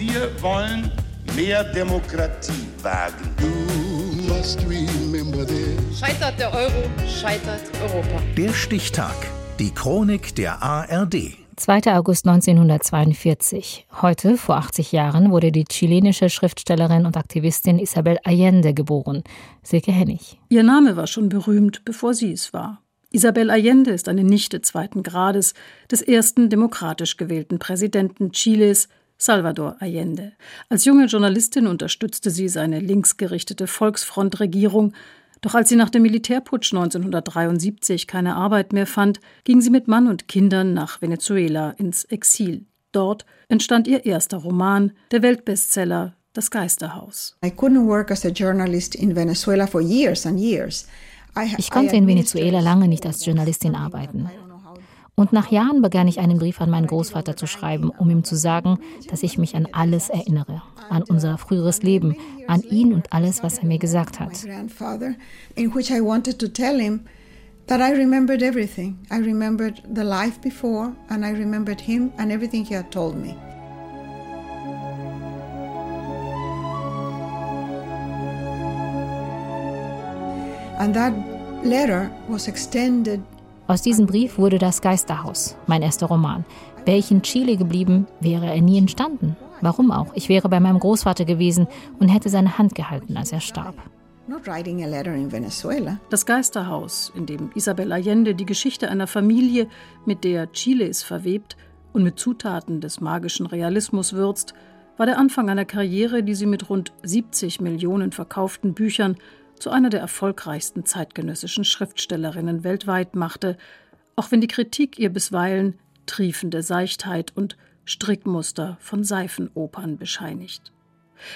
Wir wollen mehr Demokratie wagen. Scheitert der Euro, scheitert Europa. Der Stichtag. Die Chronik der ARD. 2. August 1942. Heute, vor 80 Jahren, wurde die chilenische Schriftstellerin und Aktivistin Isabel Allende geboren. Silke Hennig. Ihr Name war schon berühmt, bevor sie es war. Isabel Allende ist eine Nichte zweiten Grades des ersten demokratisch gewählten Präsidenten Chiles, Salvador Allende. Als junge Journalistin unterstützte sie seine linksgerichtete Volksfrontregierung doch als sie nach dem Militärputsch 1973 keine Arbeit mehr fand, ging sie mit Mann und Kindern nach Venezuela ins Exil. Dort entstand ihr erster Roman, der Weltbestseller Das Geisterhaus. I couldn't work as a journalist in Venezuela for years and years. Ich konnte in Venezuela lange nicht als Journalistin arbeiten. Und nach Jahren begann ich einen Brief an meinen Großvater zu schreiben, um ihm zu sagen, dass ich mich an alles erinnere, an unser früheres Leben, an ihn und alles, was er mir gesagt hat. That I remembered everything. I remembered the life before, and I remembered him and everything he had told me. And that letter was extended aus diesem Brief wurde das Geisterhaus, mein erster Roman. Wäre ich in Chile geblieben, wäre er nie entstanden. Warum auch? Ich wäre bei meinem Großvater gewesen und hätte seine Hand gehalten, als er starb. Das Geisterhaus, in dem Isabel Allende die Geschichte einer Familie mit der Chiles verwebt und mit Zutaten des magischen Realismus würzt, war der Anfang einer Karriere, die sie mit rund 70 Millionen verkauften Büchern zu einer der erfolgreichsten zeitgenössischen Schriftstellerinnen weltweit machte, auch wenn die Kritik ihr bisweilen triefende Seichtheit und Strickmuster von Seifenopern bescheinigt.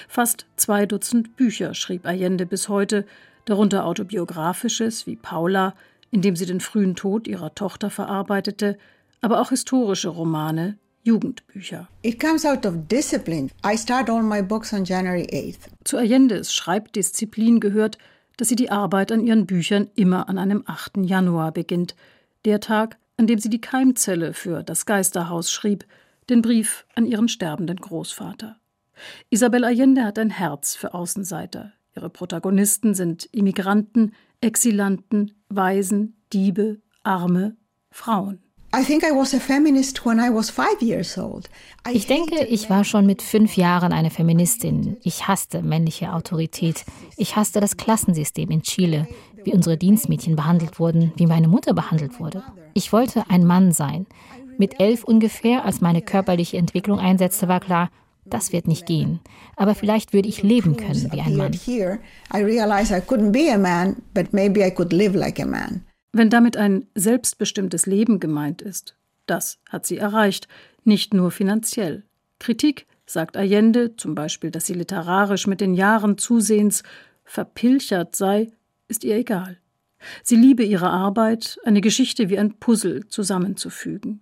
Fast zwei Dutzend Bücher schrieb Allende bis heute, darunter autobiografisches wie Paula, in dem sie den frühen Tod ihrer Tochter verarbeitete, aber auch historische Romane, Jugendbücher. It comes out of discipline. I start all my books on January 8th. Zu Allendes Schreibdisziplin gehört, dass sie die Arbeit an ihren Büchern immer an einem 8. Januar beginnt, der Tag, an dem sie die Keimzelle für das Geisterhaus schrieb, den Brief an ihren sterbenden Großvater. Isabel Allende hat ein Herz für Außenseiter. Ihre Protagonisten sind Immigranten, Exilanten, Waisen, Diebe, Arme, Frauen. Ich denke, ich war schon mit fünf Jahren eine Feministin. Ich hasste männliche Autorität. Ich hasste das Klassensystem in Chile, wie unsere Dienstmädchen behandelt wurden, wie meine Mutter behandelt wurde. Ich wollte ein Mann sein. Mit elf ungefähr, als meine körperliche Entwicklung einsetzte, war klar, das wird nicht gehen. Aber vielleicht würde ich leben können wie ein Mann. Wenn damit ein selbstbestimmtes Leben gemeint ist, das hat sie erreicht, nicht nur finanziell. Kritik, sagt Allende, zum Beispiel, dass sie literarisch mit den Jahren zusehends verpilchert sei, ist ihr egal. Sie liebe ihre Arbeit, eine Geschichte wie ein Puzzle zusammenzufügen.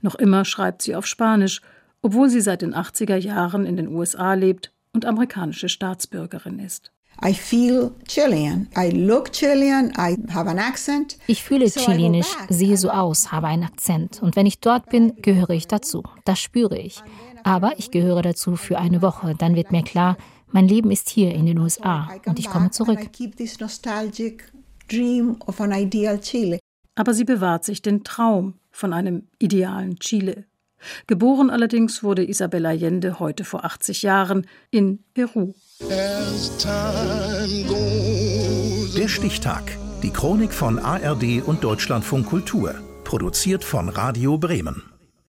Noch immer schreibt sie auf Spanisch, obwohl sie seit den 80er Jahren in den USA lebt und amerikanische Staatsbürgerin ist. I feel Chilean. I look Chilean. I have an accent. Ich fühle chilenisch, sehe so aus, habe einen Akzent. Und wenn ich dort bin, gehöre ich dazu. Das spüre ich. Aber ich gehöre dazu für eine Woche. Dann wird mir klar, mein Leben ist hier in den USA und ich komme zurück. Aber sie bewahrt sich den Traum von einem idealen Chile. Geboren allerdings wurde Isabel Allende heute vor 80 Jahren in Peru. Der Stichtag. Die Chronik von ARD und Deutschlandfunk Kultur. Produziert von Radio Bremen.